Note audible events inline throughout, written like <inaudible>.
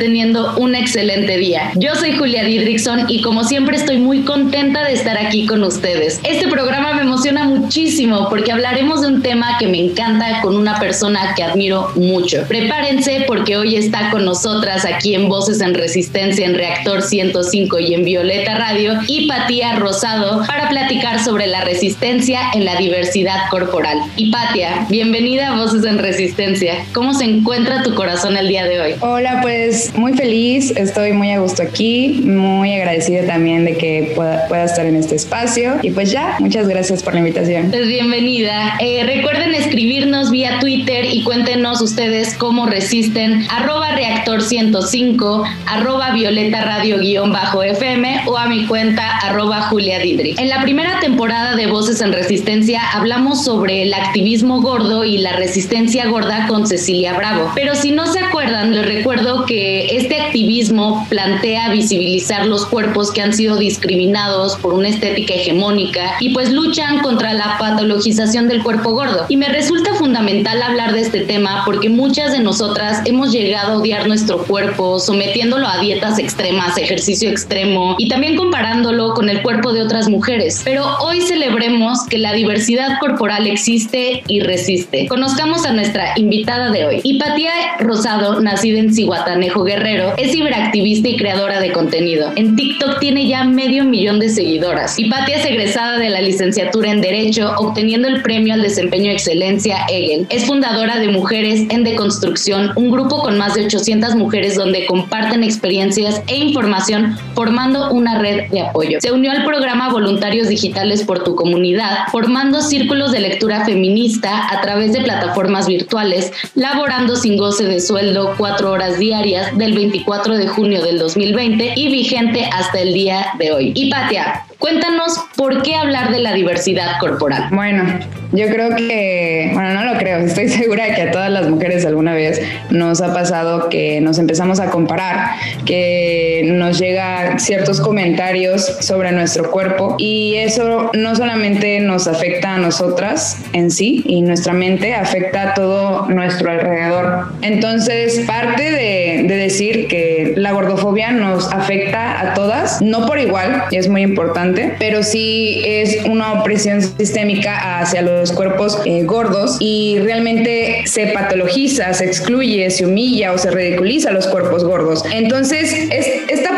teniendo un excelente día. Yo soy Julia Didrickson y como siempre estoy muy contenta de estar aquí con ustedes. Este programa me emociona muchísimo porque hablaremos de un tema que me encanta con una persona que admiro mucho. Prepárense porque hoy está con nosotras aquí en Voces en Resistencia en Reactor 105 y en Violeta Radio Hipatia Rosado para platicar sobre la resistencia en la diversidad corporal. Hipatia, bienvenida a Voces en Resistencia. ¿Cómo se encuentra tu corazón el día de hoy? Hola, pues muy feliz, estoy muy a gusto aquí, muy agradecida también de que pueda, estar en este espacio y pues ya, muchas gracias por la invitación. Pues bienvenida. Eh, recuerden escribirnos vía Twitter y cuéntenos ustedes cómo resisten arroba reactor 105, arroba violeta radio guion bajo FM o a mi cuenta arroba Julia Didrik. En la primera temporada de Voces en Resistencia hablamos sobre el activismo gordo y la resistencia gorda con Cecilia Bravo, pero si no se acuerdan, les recuerdo que este activismo plantea visibilizar los cuerpos que han sido discriminados por una estética hegemónica y pues luchan contra la patologización del cuerpo gordo. Y me resulta fundamental hablar de este tema porque muchas de nosotras hemos llegado a odiar nuestro cuerpo sometiéndolo a dietas extremas, ejercicio extremo y también comparándolo con el cuerpo de otras mujeres. Pero hoy celebremos que la diversidad corporal existe y resiste. Conozcamos a nuestra invitada de hoy. Hipatia Rosado, nacida en Cihuatanejo Guerrero, es ciberactivista y creadora de contenido. En TikTok tiene ya medio millón de seguidoras. Hipatia es egresada de la licenciatura en Derecho, obteniendo el premio al desempeño excelencia EGEL. Es fundadora de Mujeres en Deconstrucción, un grupo con más de 800 mujeres donde comparten experiencias e información formando una red de apoyo. Se unió al programa Voluntarios Digitales por tu Comunidad, formando círculos de lectura feminista a través de plataformas virtuales, laborando sin goce de sueldo cuatro horas diarias del 24 de junio del 2020 y vigente hasta el día de hoy. Y Patia, Cuéntanos por qué hablar de la diversidad corporal. Bueno, yo creo que, bueno, no lo creo, <laughs> estoy segura de que a todas las mujeres alguna vez nos ha pasado que nos empezamos a comparar, que nos llega ciertos comentarios sobre nuestro cuerpo y eso no solamente nos afecta a nosotras en sí y nuestra mente, afecta a todo nuestro alrededor. Entonces, parte de, de decir que la gordofobia nos afecta a todas, no por igual, y es muy importante, pero sí es una opresión sistémica hacia los cuerpos eh, gordos y realmente se patologiza, se excluye, se humilla o se ridiculiza a los cuerpos gordos. Entonces, es, esta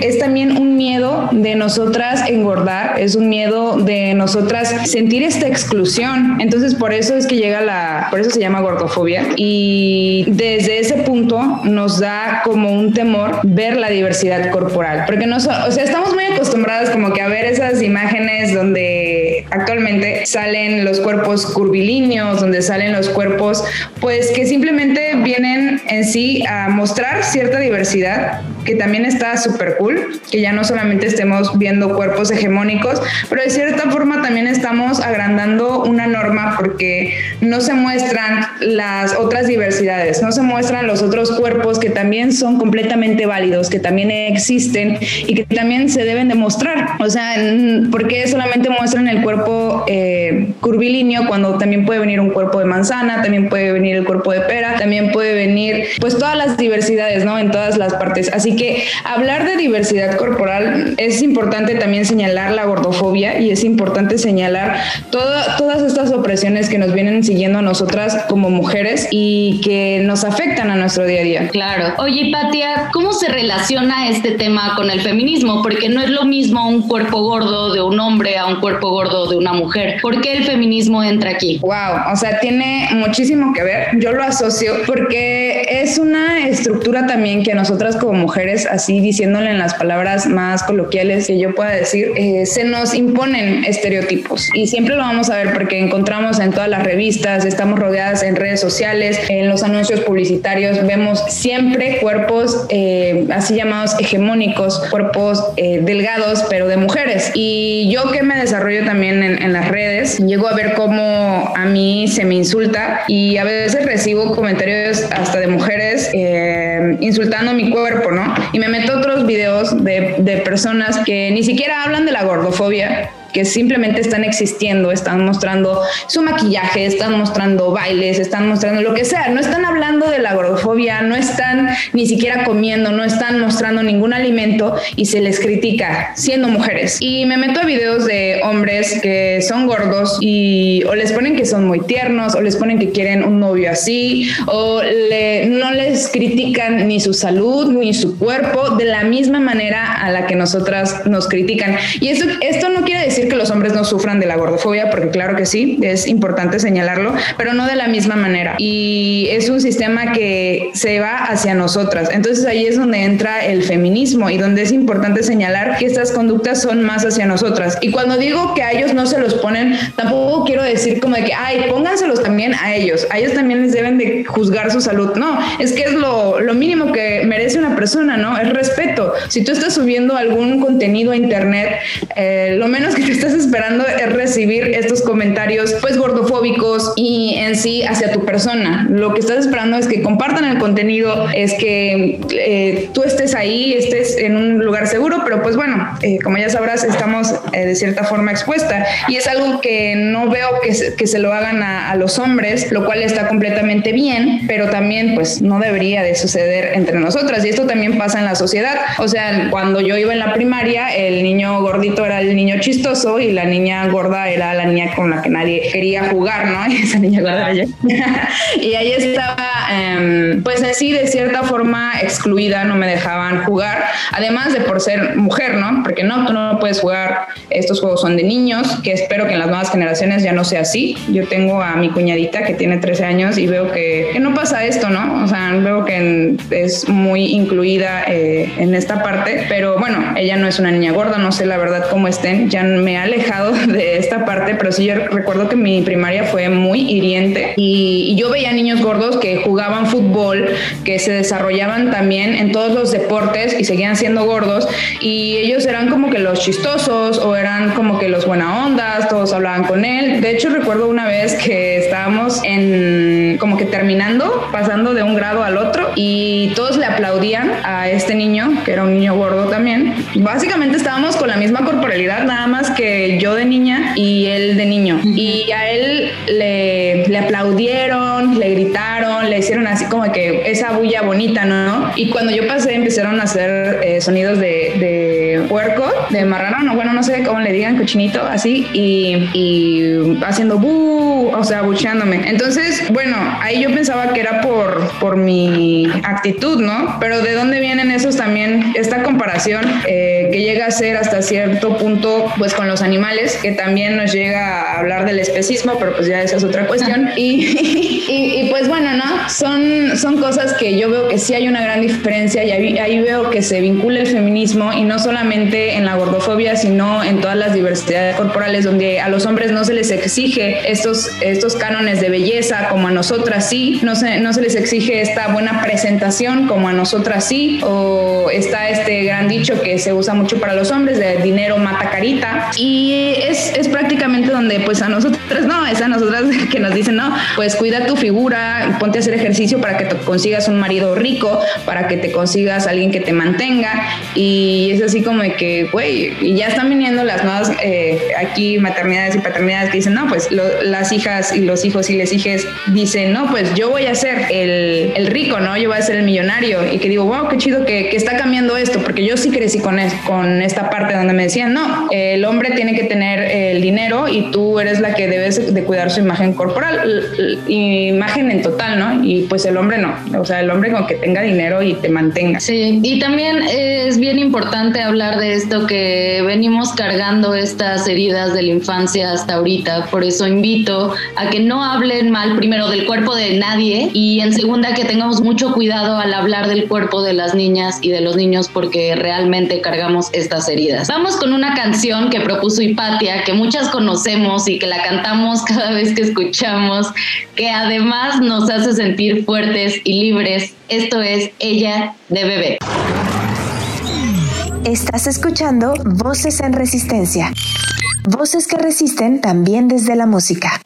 es también un miedo de nosotras engordar, es un miedo de nosotras sentir esta exclusión. Entonces, por eso es que llega la, por eso se llama gordofobia. Y desde ese punto nos da como un temor ver la diversidad corporal, porque no, o sea, estamos muy acostumbradas como que a ver esas imágenes donde actualmente salen los cuerpos curvilíneos, donde salen los cuerpos, pues que simplemente vienen en sí a mostrar cierta diversidad, que también está súper cool, que ya no solamente estemos viendo cuerpos hegemónicos, pero de cierta forma también estamos agrandando una norma porque no se muestran las otras diversidades, no se muestran los otros cuerpos que también son completamente válidos, que también existen y que también se deben demostrar. O sea, ¿por qué solamente muestran el cuerpo eh, curvilíneo cuando también puede venir un cuerpo de manzana, también puede venir el cuerpo de pera, también puede venir pues todas las diversidades, ¿no? En todas las partes. Así que hablar de diversidad corporal es importante también señalar la gordofobia y es importante señalar todas estas opresiones que nos vienen siguiendo a nosotras como mujeres y que nos afectan a nuestro día a día. Claro. Oye, Patia, ¿cómo se relaciona este tema con el feminismo? Porque no es lo mismo un cuerpo cuerpo gordo de un hombre a un cuerpo gordo de una mujer. ¿Por qué el feminismo entra aquí? Wow, o sea, tiene muchísimo que ver. Yo lo asocio porque es una estructura también que nosotras como mujeres, así diciéndole en las palabras más coloquiales que yo pueda decir, eh, se nos imponen estereotipos y siempre lo vamos a ver porque encontramos en todas las revistas, estamos rodeadas en redes sociales, en los anuncios publicitarios, vemos siempre cuerpos eh, así llamados hegemónicos, cuerpos eh, delgados, pero de mujeres. Y yo que me desarrollo también en, en las redes, llego a ver cómo a mí se me insulta y a veces recibo comentarios hasta de mujeres eh, insultando mi cuerpo, ¿no? Y me meto otros videos de, de personas que ni siquiera hablan de la gordofobia, que simplemente están existiendo, están mostrando su maquillaje, están mostrando bailes, están mostrando lo que sea, no están hablando de la gordofobia, no están ni siquiera comiendo, no están mostrando ningún alimento y se les critica siendo mujeres. Y me meto a videos de hombres que son gordos y o les ponen que son muy tiernos o les ponen que quieren un novio así o le, no les critican ni su salud ni su cuerpo de la misma manera a la que nosotras nos critican. Y esto, esto no quiere decir que los hombres no sufran de la gordofobia, porque claro que sí, es importante señalarlo, pero no de la misma manera. Y es un sistema que se va hacia nosotras. Entonces ahí es donde entra el feminismo y donde es importante señalar que estas conductas son más hacia nosotras. Y cuando digo que a ellos no se los ponen, tampoco quiero decir como de que, ay, pónganselos también a ellos. A ellos también les deben de juzgar su salud. No, es que es lo, lo mínimo que merece una persona, ¿no? Es respeto. Si tú estás subiendo algún contenido a internet, eh, lo menos que estás esperando es recibir estos comentarios pues gordofóbicos y en sí hacia tu persona. Lo que estás esperando es que compartan el contenido, es que eh, tú estés ahí, estés en un lugar seguro, pero pues bueno, eh, como ya sabrás, estamos eh, de cierta forma expuesta y es algo que no veo que se, que se lo hagan a, a los hombres, lo cual está completamente bien, pero también pues no debería de suceder entre nosotras y esto también pasa en la sociedad. O sea, cuando yo iba en la primaria, el niño gordito era el niño chistoso y la niña gorda era la niña con la que nadie quería jugar, ¿no? <laughs> Esa niña gorda yo. <laughs> y ahí estaba, um, pues así de cierta forma excluida, no me dejaban jugar, además de por ser mujer, ¿no? Porque no, tú no puedes jugar, estos juegos son de niños, que espero que en las nuevas generaciones ya no sea así. Yo tengo a mi cuñadita que tiene 13 años y veo que, que no pasa esto, ¿no? O sea, veo que es muy incluida eh, en esta parte, pero bueno, ella no es una niña gorda, no sé la verdad cómo estén, ya me alejado <laughs> de esta parte, pero sí yo recuerdo que mi primaria fue muy hiriente y, y, yo veía niños gordos que jugaban fútbol, que se desarrollaban también en todos los deportes y seguían siendo gordos y ellos eran como que los chistosos o eran como que los buena ondas, todos hablaban con él. De hecho recuerdo una vez que estábamos en como que terminando, pasando de un grado al otro y todos le aplaudían a este niño, que era un niño gordo también. Básicamente estábamos con la misma corporalidad, nada más que yo de niña y él de niño. Y a él le, le, aplaudieron, le gritaron, le hicieron así como que esa bulla bonita, ¿no? Y cuando yo pasé empezaron a hacer eh, sonidos de, de, puerco, de marrano, no, bueno, no sé cómo le digan, cochinito, así, y, y haciendo bu, o sea, bucheándome. Entonces, bueno, ahí yo pensaba que era por, por mi actitud, ¿no? Pero ¿de dónde vienen esos también? Esta comparación eh, que llega a ser hasta cierto punto, pues con los animales, que también nos llega a hablar del especismo, pero pues ya esa es otra cuestión. Y, <laughs> y, y, pues bueno, ¿no? Son, son cosas que yo veo que sí hay una gran diferencia y ahí, ahí, veo que se vincula el feminismo y no solamente en la gordofobia, sino en todas las diversidades corporales donde a los hombres no se les exige estos, estos cánones de belleza como a nosotras sí, no se, no se les exige esta buena presentación como a nosotras sí, o está este gran dicho que se usa mucho para los hombres de dinero mata carita y es, es, prácticamente donde pues a nosotras no, es a nosotras <laughs> que nos dicen no, pues cuida tu figura, ponte a hacer ejercicio para que te consigas un marido rico, para que te consigas alguien que te mantenga y es así como que, güey, y ya están viniendo las nuevas eh, aquí maternidades y paternidades que dicen, no, pues las hijas y los hijos y les hijes dicen, no, pues yo voy a ser el, el, rico, ¿no? Yo voy a ser el millonario y que digo, wow, qué chido que, que está cambiando esto, porque yo sí crecí con, es, con esta parte donde me decían, no, el hombre tiene que tener el dinero y tú eres la que debes de cuidar su imagen corporal. Imagen en total, ¿no? Y pues el hombre no, o sea, el hombre con que tenga dinero y te mantenga. Sí, y también es bien importante hablar de esto que venimos cargando estas heridas de la infancia hasta ahorita, por eso invito a que no hablen mal primero del cuerpo de nadie y en segunda que tengamos mucho cuidado al hablar del cuerpo de las niñas y de los niños porque realmente cargamos estas heridas. Vamos con una canción que propuso Hipatia, que muchas conocemos y que la cantamos <laughs> cada vez que escuchamos, que además nos hace sentir fuertes y libres. Esto es Ella de Bebé. Estás escuchando Voces en Resistencia. Voces que resisten también desde la música.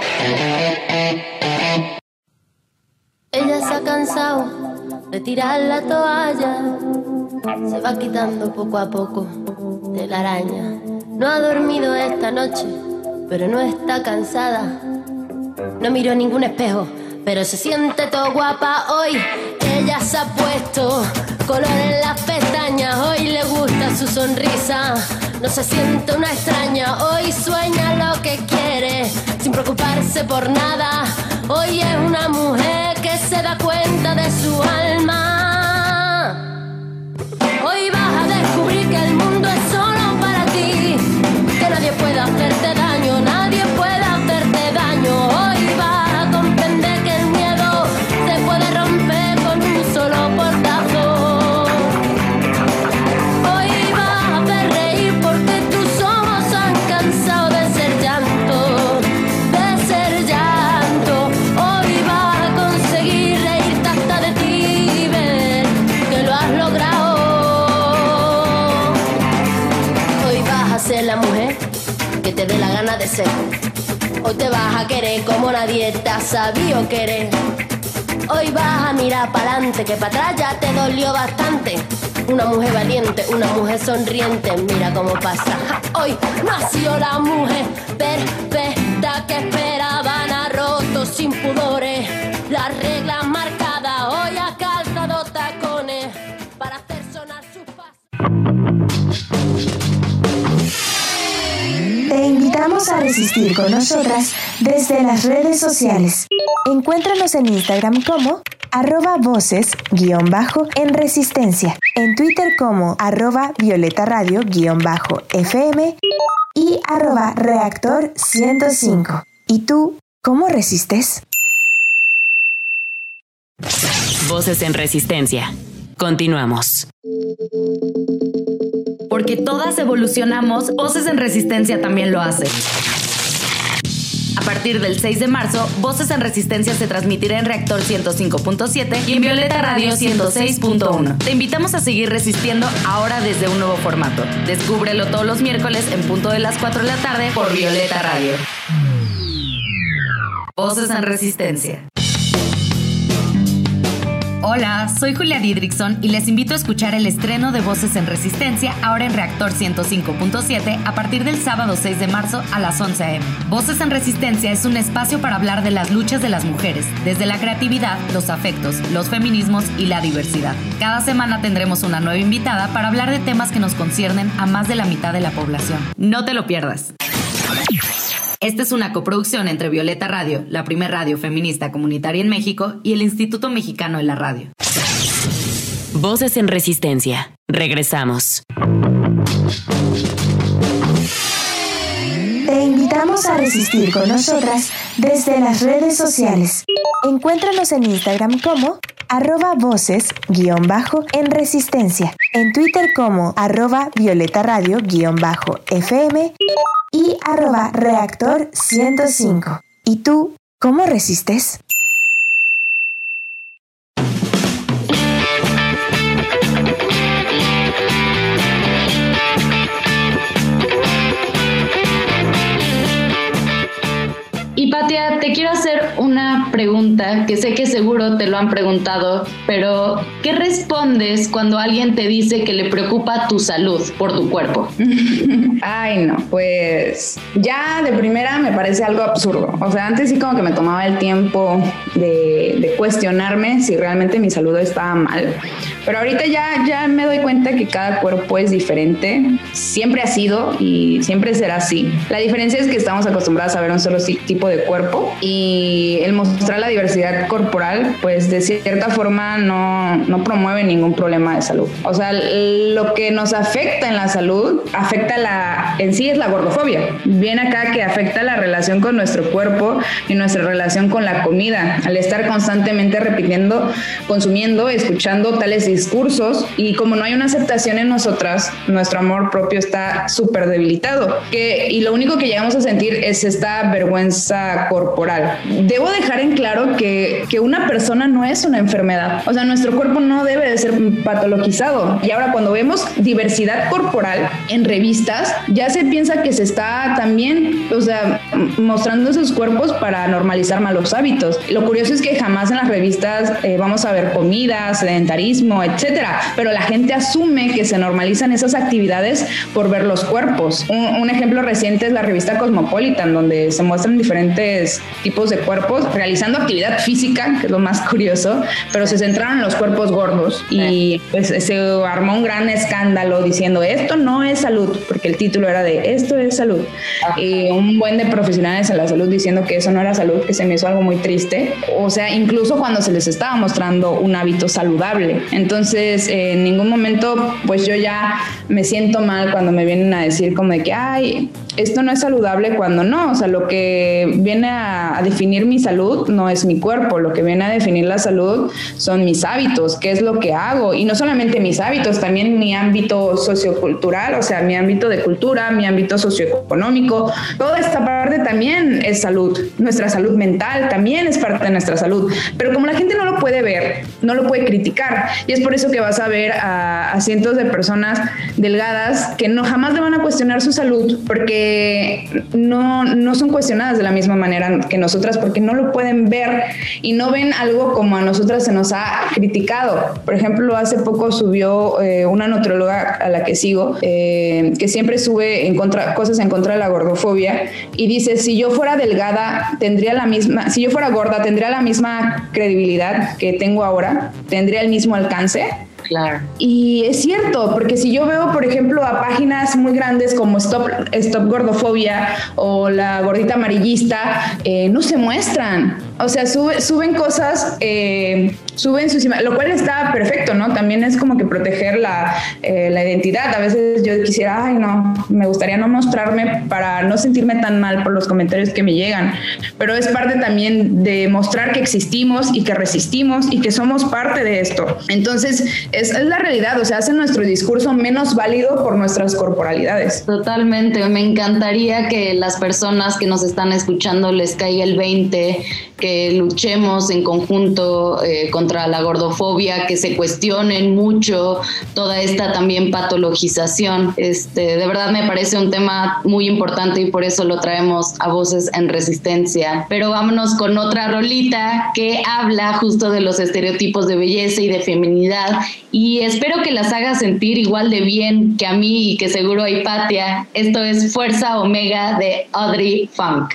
Ella se ha cansado de tirar la toalla. Se va quitando poco a poco de la araña. No ha dormido esta noche, pero no está cansada. No miró ningún espejo, pero se siente todo guapa hoy. Ella se ha puesto color en las pestañas, hoy le gusta su sonrisa. No se siente una extraña, hoy sueña lo que quiere, sin preocuparse por nada. Hoy es una mujer que se da cuenta de su alma. Hoy vas a descubrir que el mundo como nadie te ha sabido querer. Hoy vas a mirar para adelante, que para atrás ya te dolió bastante. Una mujer valiente, una mujer sonriente, mira cómo pasa. Hoy nació la mujer perfecta que esperaban a rotos sin pudores. Las reglas marcadas, hoy ha calzado tacones para hacer sonar sus pasos. Te invitamos a resistir con nosotras desde las redes sociales. Encuéntranos en Instagram como arroba voces guion bajo en resistencia, en Twitter como arroba violeta radio guion bajo FM y arroba reactor 105. ¿Y tú cómo resistes? Voces en resistencia. Continuamos. Porque todas evolucionamos, Voces en Resistencia también lo hace. A partir del 6 de marzo, Voces en Resistencia se transmitirá en Reactor 105.7 y en Violeta Radio 106.1. Te invitamos a seguir resistiendo ahora desde un nuevo formato. Descúbrelo todos los miércoles en punto de las 4 de la tarde por Violeta Radio. Voces en Resistencia. Hola, soy Julia Didrikson y les invito a escuchar el estreno de Voces en Resistencia ahora en Reactor 105.7 a partir del sábado 6 de marzo a las 11 a.m. Voces en Resistencia es un espacio para hablar de las luchas de las mujeres, desde la creatividad, los afectos, los feminismos y la diversidad. Cada semana tendremos una nueva invitada para hablar de temas que nos conciernen a más de la mitad de la población. No te lo pierdas. Esta es una coproducción entre Violeta Radio, la primer radio feminista comunitaria en México, y el Instituto Mexicano de la Radio. Voces en resistencia. Regresamos. Te invitamos a resistir con nosotras desde las redes sociales. Encuéntranos en Instagram como arroba voces guion bajo en resistencia, en Twitter como arroba violeta radio guion bajo FM y arroba reactor 105. ¿Y tú cómo resistes? Te quiero hacer una pregunta que sé que seguro te lo han preguntado, pero ¿qué respondes cuando alguien te dice que le preocupa tu salud por tu cuerpo? <laughs> Ay, no, pues ya de primera me parece algo absurdo. O sea, antes sí como que me tomaba el tiempo de, de cuestionarme si realmente mi salud estaba mal. Pero ahorita ya, ya me doy cuenta que cada cuerpo es diferente. Siempre ha sido y siempre será así. La diferencia es que estamos acostumbrados a ver un solo tipo de cuerpo y el mostrar la diversidad corporal, pues de cierta forma no, no promueve ningún problema de salud. O sea, lo que nos afecta en la salud, afecta la, en sí es la gordofobia. Viene acá que afecta la relación con nuestro cuerpo y nuestra relación con la comida, al estar constantemente repitiendo, consumiendo, escuchando tales discursos y como no hay una aceptación en nosotras, nuestro amor propio está súper debilitado. Que, y lo único que llegamos a sentir es esta vergüenza corporal. Debo dejar en claro que, que una persona no es una enfermedad. O sea, nuestro cuerpo no debe de ser patologizado. Y ahora cuando vemos diversidad corporal en revistas, ya se piensa que se está también, o sea, mostrando esos cuerpos para normalizar malos hábitos. Lo curioso es que jamás en las revistas eh, vamos a ver comida, sedentarismo, etcétera, pero la gente asume que se normalizan esas actividades por ver los cuerpos. Un, ejemplo reciente es la revista Cosmopolitan, donde se muestran diferentes tipos de cuerpos realizando actividad física, que es lo más <laughs> curioso, pero se centraron en los cuerpos gordos y pues se armó un gran escándalo diciendo esto no es salud, porque el título era de esto es salud. Y un buen de profesionales en la salud diciendo que eso no era salud, que se me hizo algo muy triste. O sea, incluso cuando se les estaba mostrando un hábito saludable. Entonces, en ningún momento, pues yo ya me siento mal cuando me vienen a decir como de que, ay, esto no es saludable cuando no, o sea, lo que viene a, definir mi salud no es mi cuerpo, lo que viene a definir la salud son mis hábitos, qué es lo que hago, y no solamente mis hábitos, también mi ámbito sociocultural, o sea, mi ámbito de cultura, mi ámbito socioeconómico, toda esta parte también es salud, nuestra salud mental también es parte de nuestra salud, pero como la gente no lo puede ver, no lo puede criticar, y es por eso que vas a ver a, a cientos de personas delgadas que no jamás le van a cuestionar su salud, porque no, no son cuestionadas de la misma manera que nosotras porque no lo pueden ver y no ven algo como a nosotras se nos ha criticado. Por ejemplo, hace poco subió eh, una nutrióloga a la que sigo, eh, que siempre sube cosas en contra de la gordofobia y dice, si yo fuera delgada, tendría la misma, si yo fuera gorda, tendría la misma credibilidad que tengo ahora, tendría el mismo alcance. Claro. Y es cierto, porque si yo veo, por ejemplo, a páginas muy grandes como Stop, Stop Gordofobia o la gordita amarillista, eh, no se muestran. O sea, suben cosas, eh, suben sus lo cual está perfecto, ¿no? También es como que proteger la, eh, la, identidad. A veces yo quisiera, ay, no, me gustaría no mostrarme para no sentirme tan mal por los comentarios que me llegan. Pero es parte también de mostrar que existimos y que resistimos y que somos parte de esto. Entonces, es, es la realidad, o sea, hace nuestro discurso menos válido por nuestras corporalidades. Totalmente, me encantaría que las personas que nos están escuchando les caiga el 20 que luchemos en conjunto eh, contra la gordofobia, que se cuestionen mucho toda esta también patologización. Este, de verdad me parece un tema muy importante y por eso lo traemos a Voces en Resistencia. Pero vámonos con otra rolita que habla justo de los estereotipos de belleza y de feminidad y espero que las haga sentir igual de bien que a mí y que seguro a Hipatia. Esto es Fuerza Omega de Audrey Funk.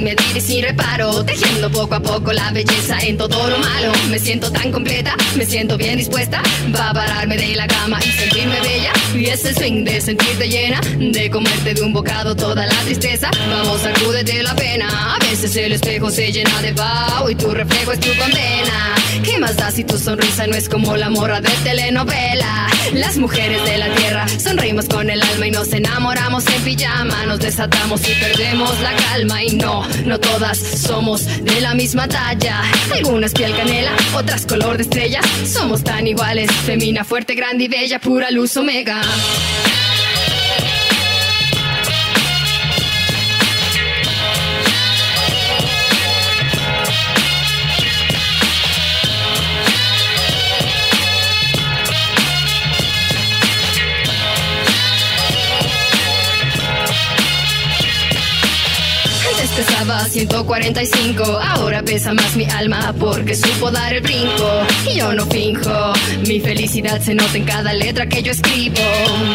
Sin medir sin reparo, tejiendo poco a poco la belleza en todo lo malo. Me siento tan completa, me siento bien dispuesta, va a pararme de la cama y sentirme bella. Y ese swing de sentirte llena, de comerte de un bocado toda la tristeza. Vamos, sacúdete la pena. A veces el espejo se llena de vaho y tu reflejo es tu condena. ¿Qué más da si tu sonrisa no es como la morra de telenovela? Las mujeres de la tierra sonreímos con el alma y nos enamoramos en pijama, nos desatamos y perdemos la calma y no, no todas somos de la misma talla. Algunas piel canela, otras color de estrella. Somos tan iguales, femina, fuerte, grande y bella, pura luz omega. Pesaba 145, ahora pesa más mi alma porque supo dar el brinco. Y yo no finjo, mi felicidad se nota en cada letra que yo escribo.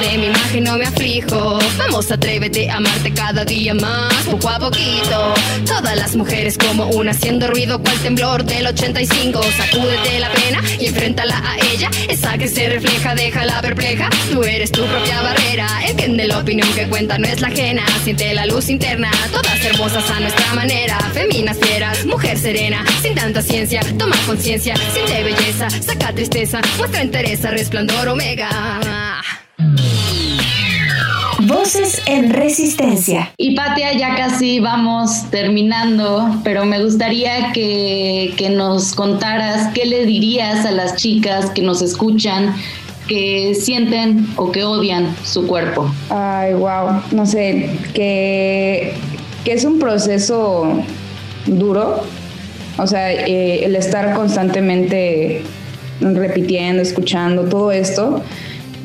De mi imagen no me aflijo. Vamos, atrévete a amarte cada día más, poco a poquito. Todas las mujeres como una haciendo ruido, cual temblor del 85. Sacúdete la pena y enfréntala a ella. Esa que se refleja, déjala perpleja. Tú eres tu propia barrera. Entiende la opinión que cuenta, no es la ajena. Siente la luz interna, todas hermosas a nuestra manera. Feminas fieras, mujer serena, sin tanta ciencia. Toma conciencia, siente belleza, saca tristeza, muestra interés, resplandor omega. Voces en Resistencia. Y Patia, ya casi vamos terminando, pero me gustaría que, que nos contaras qué le dirías a las chicas que nos escuchan que sienten o que odian su cuerpo. Ay, wow, no sé, que, que es un proceso duro, o sea, eh, el estar constantemente repitiendo, escuchando todo esto.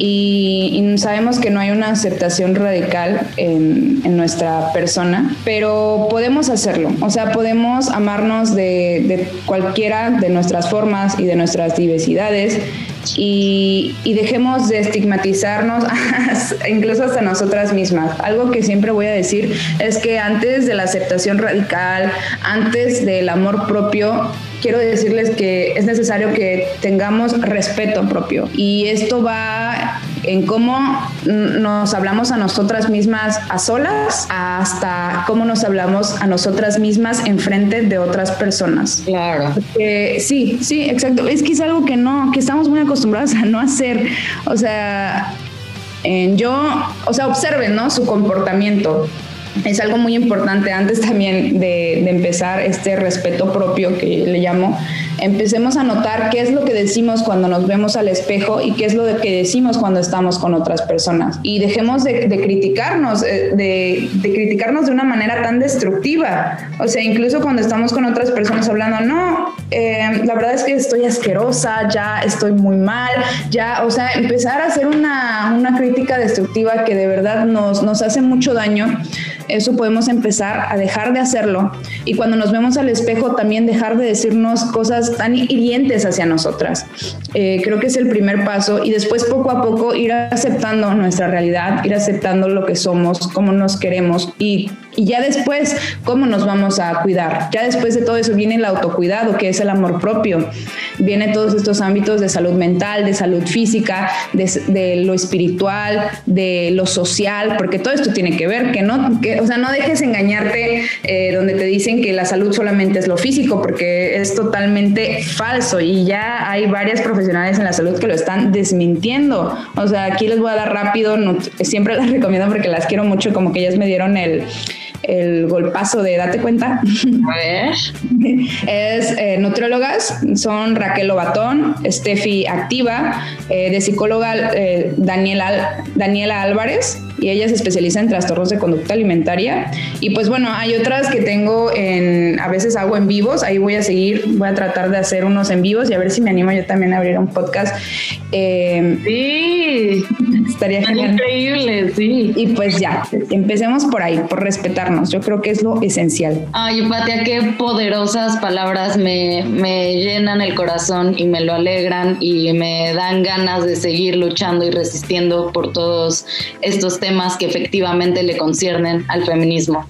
Y, sabemos que no hay una aceptación radical en, en, nuestra persona, pero podemos hacerlo. O sea, podemos amarnos de, de cualquiera de nuestras formas y de nuestras diversidades y, dejemos de estigmatizarnos <laughs> incluso hasta nosotras mismas. Algo que siempre voy a decir es que antes de la aceptación radical, antes del amor propio, quiero decirles que es necesario que tengamos respeto propio y esto va en cómo nos hablamos a nosotras mismas a solas hasta cómo nos hablamos a nosotras mismas en frente de otras personas. Claro. sí, sí, exacto. Es que es algo que no, que estamos muy acostumbrados a no hacer. O sea, yo, o sea, observen, ¿no? Su comportamiento es algo muy importante antes también de, empezar este respeto propio que le llamo. Empecemos a notar qué es lo que decimos cuando nos vemos al espejo y qué es lo que decimos cuando estamos con otras personas. Y dejemos de, criticarnos, eh, de, criticarnos de una manera tan destructiva. O sea, incluso cuando estamos con otras personas hablando, no, eh, la verdad es que estoy asquerosa, ya estoy muy mal, ya, o sea, empezar a hacer una, una crítica destructiva que de verdad nos, nos hace mucho daño eso podemos empezar a dejar de hacerlo y cuando nos vemos al espejo también dejar de decirnos cosas tan hirientes hacia nosotras. Eh, creo que es el primer paso y después poco a poco ir aceptando nuestra realidad, ir aceptando lo que somos, cómo nos queremos y y ya después, ¿cómo nos vamos a cuidar? Ya después de todo eso viene el autocuidado, que es el amor propio. Viene todos estos ámbitos de salud mental, de salud física, de, lo espiritual, de lo social, porque todo esto tiene que ver, que no, que, o sea, no dejes engañarte eh, donde te dicen que la salud solamente es lo físico, porque es totalmente falso y ya hay varias profesionales en la salud que lo están desmintiendo. O sea, aquí les voy a dar rápido, siempre las <laughs> recomiendo porque las quiero mucho, como que ellas me dieron el el golpazo de date cuenta. A ver. <laughs> es eh, nutriólogas, son Raquel Lobatón, Steffi Activa, eh, de psicóloga eh, Daniela, Daniela Álvarez, y ella se especializa en trastornos de conducta alimentaria. Y pues bueno, hay otras que tengo en, a veces hago en vivos, ahí voy a seguir, voy a tratar de hacer unos en vivos y a ver si me animo yo también a abrir un podcast. sí, estaría genial. Increíble, sí. Y pues ya, empecemos por ahí, por respetarnos, yo creo que es lo esencial. Ay, Patia, qué poderosas palabras me, me llenan el corazón y me lo alegran y me dan ganas de seguir luchando y resistiendo por todos estos temas que efectivamente le conciernen al feminismo.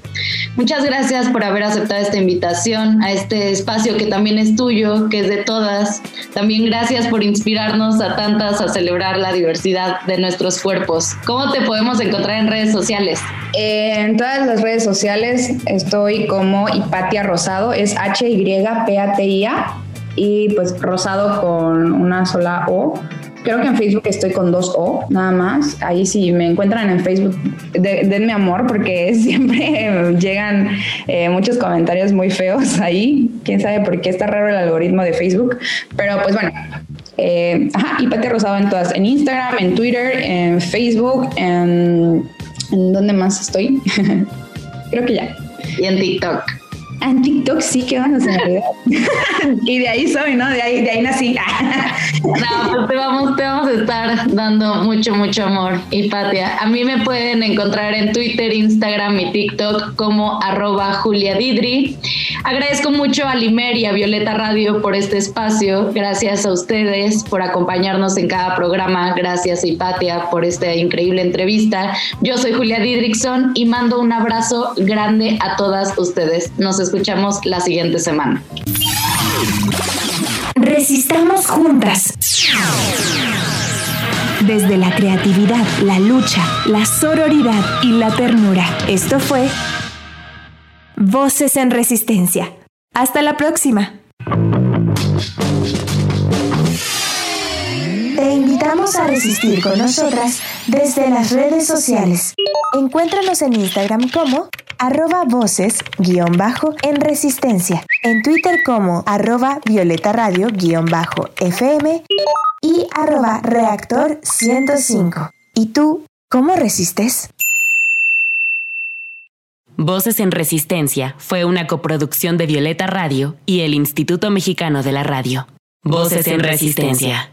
Muchas gracias por haber aceptado esta invitación a este espacio que también es tuyo, que es de todas. También gracias por inspirarnos a tantas a celebrar la diversidad de nuestros cuerpos. ¿Cómo te podemos encontrar en redes sociales? En todas las redes sociales estoy como Hipatia Rosado, es H-Y-P-A-T-I-A y pues Rosado con una sola O. Creo que en Facebook estoy con dos O, nada más. Ahí si me encuentran en Facebook, denme amor porque <laughs> siempre llegan eh, muchos comentarios muy feos ahí. Quién sabe por qué está raro el algoritmo de Facebook. Pero pues bueno, eh, ajá, y Pate Rosado en todas, en Instagram, en Twitter, en Facebook, ¿en dónde más estoy? <laughs> Creo que ya. Y en TikTok. Ah, <laughs> en TikTok sí, que van a <laughs> y de ahí soy, ¿no? De ahí, de ahí nací. no, pues te vamos, te vamos a estar dando mucho, mucho amor. Y Patia, a mí me pueden encontrar en Twitter, Instagram y TikTok como arroba Julia Didri. Agradezco mucho a Limer y a Violeta Radio por este espacio. Gracias a ustedes por acompañarnos en cada programa. Gracias, Hipatia, por esta increíble entrevista. Yo soy Julia Didrickson y mando un abrazo grande a todas ustedes. Nos escuchamos la siguiente semana. Resistamos juntas. Desde la creatividad, la lucha, la sororidad y la ternura. Esto fue Voces en Resistencia. Hasta la próxima. Te invitamos a resistir con nosotras desde las redes sociales. Encuéntranos en Instagram como arroba voces guion bajo en resistencia, en Twitter como arroba violeta radio guion bajo FM y arroba reactor 105. ¿Y tú cómo resistes? Voces en Resistencia fue una coproducción de Violeta Radio y el Instituto Mexicano de la Radio. Voces en Resistencia.